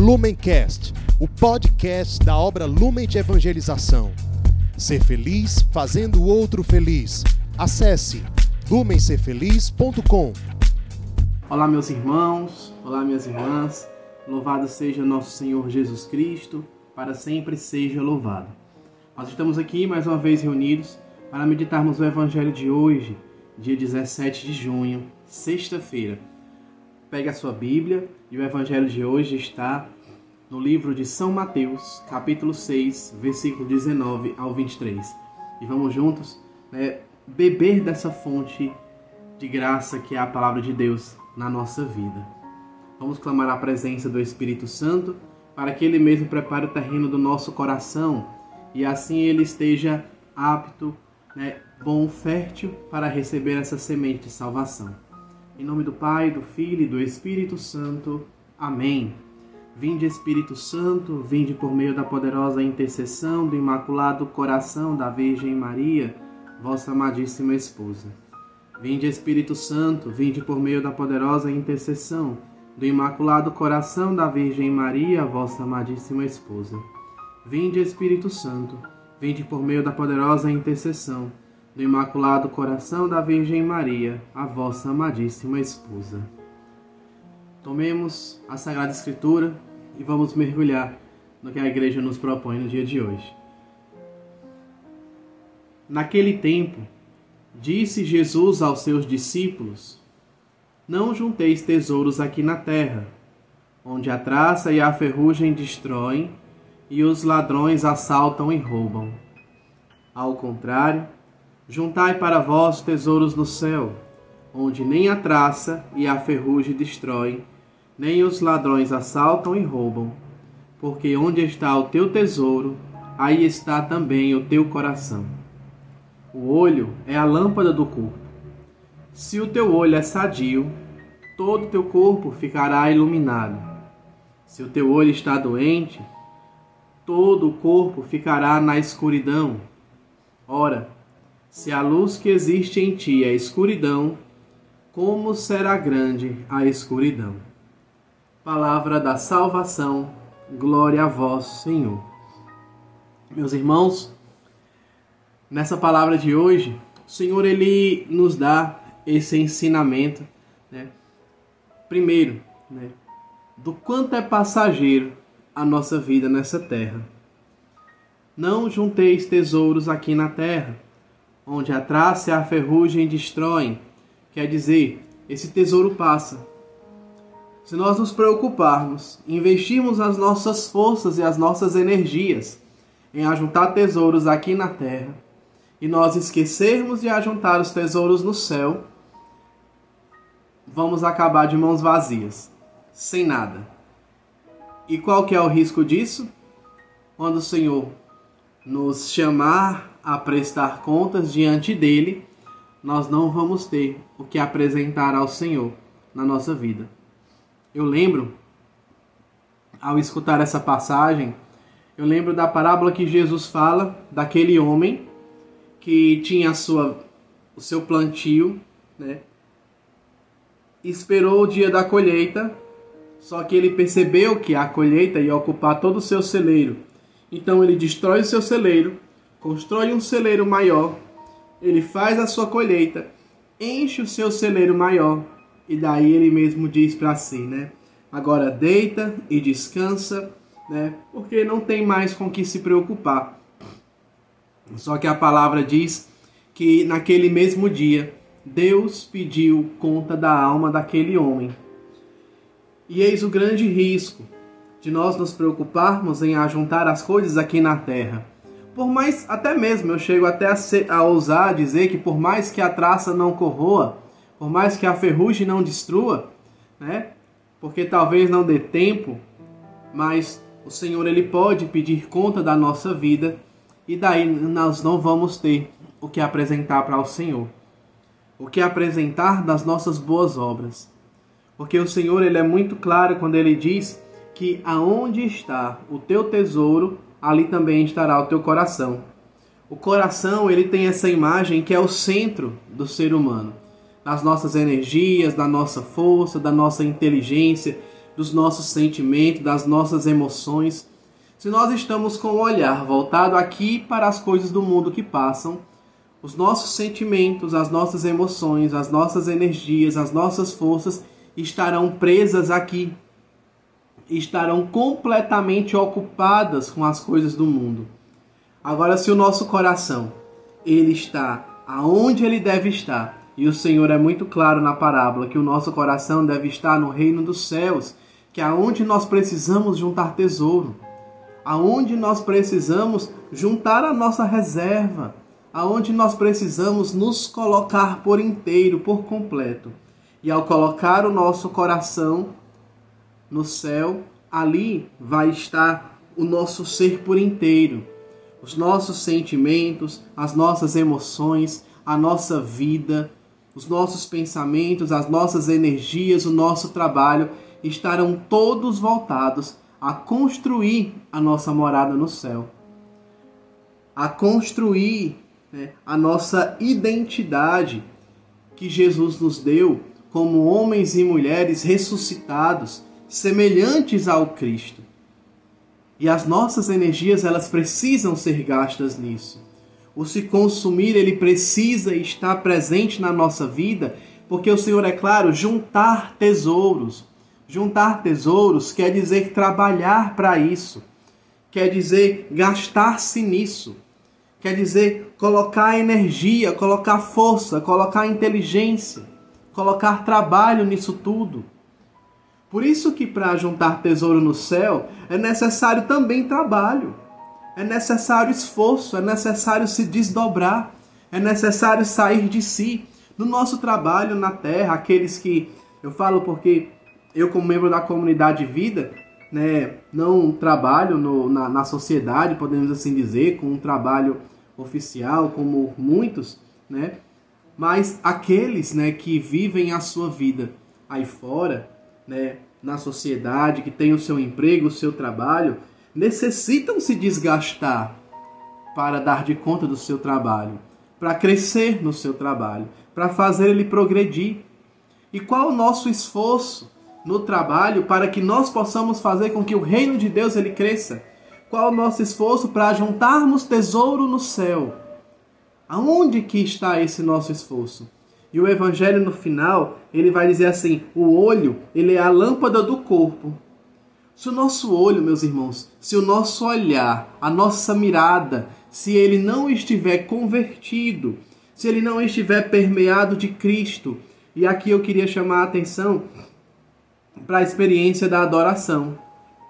Lumencast, o podcast da obra Lumen de Evangelização. Ser feliz fazendo o outro feliz. Acesse lumencerfeliz.com. Olá, meus irmãos, olá, minhas irmãs. Louvado seja nosso Senhor Jesus Cristo, para sempre seja louvado. Nós estamos aqui mais uma vez reunidos para meditarmos o Evangelho de hoje, dia 17 de junho, sexta-feira. Pegue a sua Bíblia e o Evangelho de hoje está no livro de São Mateus, capítulo 6, versículo 19 ao 23. E vamos juntos né, beber dessa fonte de graça que é a palavra de Deus na nossa vida. Vamos clamar a presença do Espírito Santo para que Ele mesmo prepare o terreno do nosso coração e assim ele esteja apto, né, bom, fértil para receber essa semente de salvação. Em nome do Pai, do Filho e do Espírito Santo. Amém. Vinde Espírito Santo, vinde por meio da poderosa intercessão do Imaculado Coração da Virgem Maria, vossa amadíssima esposa. Vinde Espírito Santo, vinde por meio da poderosa intercessão do Imaculado Coração da Virgem Maria, vossa amadíssima esposa. Vinde Espírito Santo, vinde por meio da poderosa intercessão do Imaculado Coração da Virgem Maria, a vossa amadíssima esposa. Tomemos a Sagrada Escritura e vamos mergulhar no que a Igreja nos propõe no dia de hoje. Naquele tempo, disse Jesus aos seus discípulos: Não junteis tesouros aqui na terra, onde a traça e a ferrugem destroem e os ladrões assaltam e roubam. Ao contrário, Juntai para vós tesouros no céu, onde nem a traça e a ferrugem destroem, nem os ladrões assaltam e roubam. Porque onde está o teu tesouro, aí está também o teu coração. O olho é a lâmpada do corpo. Se o teu olho é sadio, todo o teu corpo ficará iluminado. Se o teu olho está doente, todo o corpo ficará na escuridão. Ora, se a luz que existe em ti é escuridão, como será grande a escuridão? Palavra da salvação, glória a vós, Senhor. Meus irmãos, nessa palavra de hoje, o Senhor ele nos dá esse ensinamento, né? Primeiro, né? do quanto é passageiro a nossa vida nessa terra. Não junteis tesouros aqui na terra onde a traça e a ferrugem destroem. Quer dizer, esse tesouro passa. Se nós nos preocuparmos, investirmos as nossas forças e as nossas energias em ajuntar tesouros aqui na terra, e nós esquecermos de ajuntar os tesouros no céu, vamos acabar de mãos vazias, sem nada. E qual que é o risco disso? Quando o Senhor nos chamar a prestar contas diante dele, nós não vamos ter o que apresentar ao Senhor na nossa vida. Eu lembro, ao escutar essa passagem, eu lembro da parábola que Jesus fala daquele homem que tinha a sua, o seu plantio, né? Esperou o dia da colheita, só que ele percebeu que a colheita ia ocupar todo o seu celeiro. Então ele destrói o seu celeiro constrói um celeiro maior, ele faz a sua colheita, enche o seu celeiro maior, e daí ele mesmo diz para si, né? Agora deita e descansa, né? Porque não tem mais com que se preocupar. Só que a palavra diz que naquele mesmo dia Deus pediu conta da alma daquele homem. E eis o grande risco de nós nos preocuparmos em ajuntar as coisas aqui na terra por mais, até mesmo, eu chego até a, ser, a ousar dizer que por mais que a traça não corroa, por mais que a ferrugem não destrua, né? Porque talvez não dê tempo, mas o Senhor ele pode pedir conta da nossa vida e daí nós não vamos ter o que apresentar para o Senhor. O que apresentar das nossas boas obras. Porque o Senhor ele é muito claro quando ele diz que aonde está o teu tesouro, ali também estará o teu coração. O coração, ele tem essa imagem que é o centro do ser humano, das nossas energias, da nossa força, da nossa inteligência, dos nossos sentimentos, das nossas emoções, se nós estamos com o olhar voltado aqui para as coisas do mundo que passam, os nossos sentimentos, as nossas emoções, as nossas energias, as nossas forças estarão presas aqui, estarão completamente ocupadas com as coisas do mundo. Agora, se o nosso coração ele está aonde ele deve estar, e o Senhor é muito claro na parábola que o nosso coração deve estar no reino dos céus, que é aonde nós precisamos juntar tesouro, aonde nós precisamos juntar a nossa reserva, aonde nós precisamos nos colocar por inteiro, por completo. E ao colocar o nosso coração no céu, ali vai estar o nosso ser por inteiro, os nossos sentimentos, as nossas emoções, a nossa vida, os nossos pensamentos, as nossas energias, o nosso trabalho estarão todos voltados a construir a nossa morada no céu, a construir né, a nossa identidade que Jesus nos deu como homens e mulheres ressuscitados, semelhantes ao Cristo. E as nossas energias, elas precisam ser gastas nisso. O se consumir, ele precisa estar presente na nossa vida, porque o Senhor é claro, juntar tesouros. Juntar tesouros quer dizer trabalhar para isso. Quer dizer gastar-se nisso. Quer dizer colocar energia, colocar força, colocar inteligência, colocar trabalho nisso tudo. Por isso que para juntar tesouro no céu é necessário também trabalho. É necessário esforço, é necessário se desdobrar, é necessário sair de si. No nosso trabalho na terra, aqueles que eu falo porque eu como membro da comunidade vida, né, não trabalho no, na, na sociedade, podemos assim dizer, com um trabalho oficial, como muitos, né? Mas aqueles, né, que vivem a sua vida aí fora, né, na sociedade, que têm o seu emprego, o seu trabalho, necessitam se desgastar para dar de conta do seu trabalho, para crescer no seu trabalho, para fazer ele progredir. E qual o nosso esforço no trabalho para que nós possamos fazer com que o reino de Deus ele cresça? Qual o nosso esforço para juntarmos tesouro no céu? Aonde que está esse nosso esforço? E o evangelho no final, ele vai dizer assim: o olho, ele é a lâmpada do corpo. Se o nosso olho, meus irmãos, se o nosso olhar, a nossa mirada, se ele não estiver convertido, se ele não estiver permeado de Cristo, e aqui eu queria chamar a atenção para a experiência da adoração.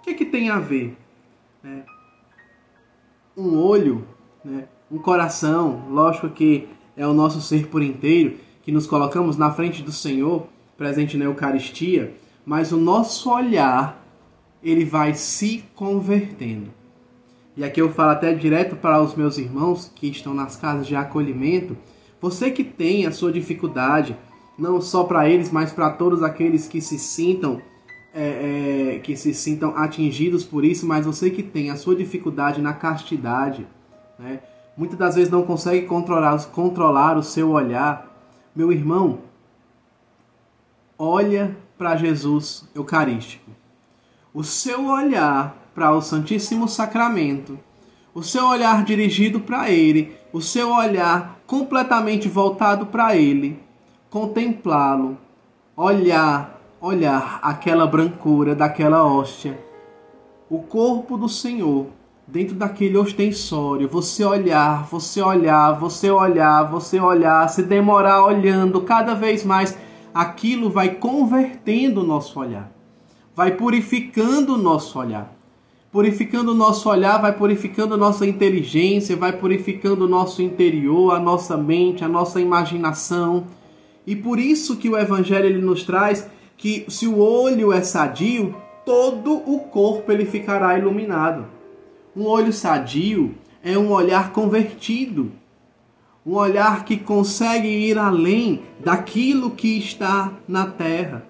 O que, é que tem a ver? né? um olho, né? um coração, lógico que é o nosso ser por inteiro, que nos colocamos na frente do Senhor, presente na Eucaristia, mas o nosso olhar, ele vai se convertendo. E aqui eu falo até direto para os meus irmãos que estão nas casas de acolhimento, você que tem a sua dificuldade, não só para eles, mas para todos aqueles que se sintam é, é, que se sintam atingidos por isso, mas você que tem a sua dificuldade na castidade, né? muitas das vezes não consegue controlar, controlar o seu olhar, meu irmão, olha para Jesus Eucarístico. O seu olhar para o Santíssimo Sacramento, o seu olhar dirigido para Ele, o seu olhar completamente voltado para Ele, contemplá-lo, olhar olhar aquela brancura daquela hóstia, o corpo do Senhor dentro daquele ostensório, você olhar, você olhar, você olhar, você olhar, se demorar olhando cada vez mais, aquilo vai convertendo o nosso olhar, vai purificando o nosso olhar. Purificando o nosso olhar, vai purificando nossa inteligência, vai purificando o nosso interior, a nossa mente, a nossa imaginação. E por isso que o Evangelho ele nos traz que se o olho é sadio, todo o corpo ele ficará iluminado. Um olho sadio é um olhar convertido, um olhar que consegue ir além daquilo que está na terra.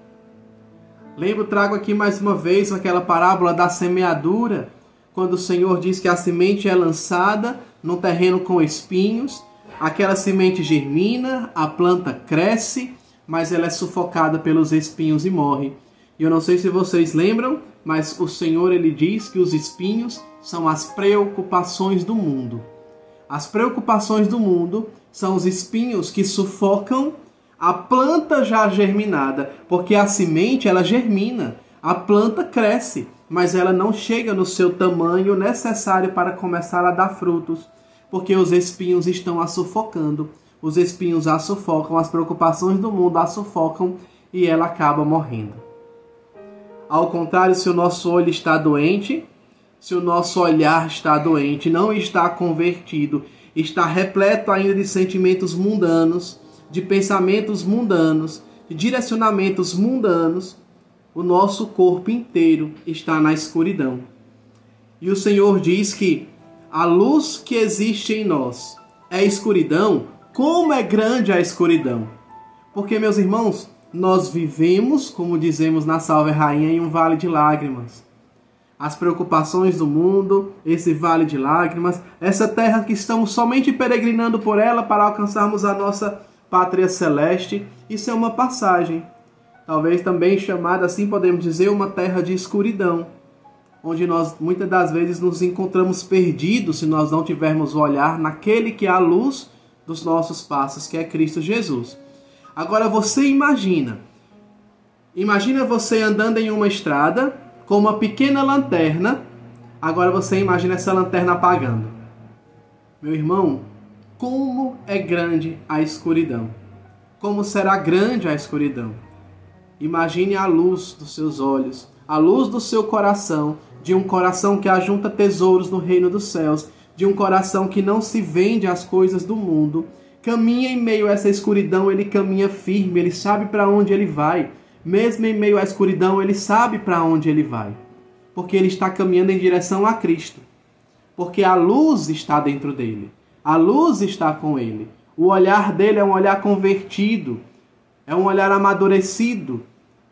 Lembro, trago aqui mais uma vez aquela parábola da semeadura, quando o Senhor diz que a semente é lançada num terreno com espinhos, aquela semente germina, a planta cresce, mas ela é sufocada pelos espinhos e morre. E eu não sei se vocês lembram, mas o Senhor ele diz que os espinhos são as preocupações do mundo. As preocupações do mundo são os espinhos que sufocam a planta já germinada, porque a semente ela germina, a planta cresce, mas ela não chega no seu tamanho necessário para começar a dar frutos, porque os espinhos estão a sufocando. Os espinhos a sufocam, as preocupações do mundo a sufocam e ela acaba morrendo. Ao contrário, se o nosso olho está doente, se o nosso olhar está doente, não está convertido, está repleto ainda de sentimentos mundanos, de pensamentos mundanos, de direcionamentos mundanos, o nosso corpo inteiro está na escuridão. E o Senhor diz que a luz que existe em nós é escuridão, como é grande a escuridão. Porque, meus irmãos, nós vivemos, como dizemos na Salve Rainha, em um vale de lágrimas as preocupações do mundo, esse vale de lágrimas, essa terra que estamos somente peregrinando por ela para alcançarmos a nossa pátria celeste, isso é uma passagem. Talvez também chamada assim podemos dizer uma terra de escuridão, onde nós muitas das vezes nos encontramos perdidos se nós não tivermos o olhar naquele que é a luz dos nossos passos, que é Cristo Jesus. Agora você imagina, imagina você andando em uma estrada com uma pequena lanterna. Agora você imagina essa lanterna apagando. Meu irmão, como é grande a escuridão. Como será grande a escuridão. Imagine a luz dos seus olhos, a luz do seu coração, de um coração que ajunta tesouros no reino dos céus, de um coração que não se vende às coisas do mundo. Caminha em meio a essa escuridão, ele caminha firme, ele sabe para onde ele vai. Mesmo em meio à escuridão, ele sabe para onde ele vai, porque ele está caminhando em direção a Cristo. Porque a luz está dentro dele, a luz está com ele. O olhar dele é um olhar convertido, é um olhar amadurecido,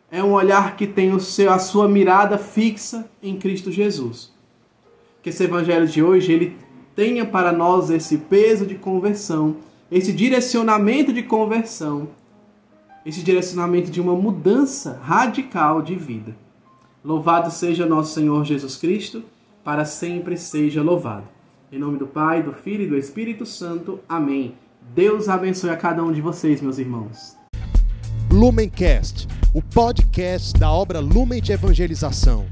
é um olhar que tem o seu, a sua mirada fixa em Cristo Jesus. Que esse evangelho de hoje ele tenha para nós esse peso de conversão, esse direcionamento de conversão esse direcionamento de uma mudança radical de vida. Louvado seja nosso Senhor Jesus Cristo, para sempre seja louvado. Em nome do Pai, do Filho e do Espírito Santo. Amém. Deus abençoe a cada um de vocês, meus irmãos. Lumencast, o podcast da obra Lumen de Evangelização.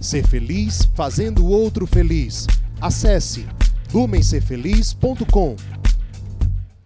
Ser feliz fazendo o outro feliz. Acesse lumencerfeliz.com.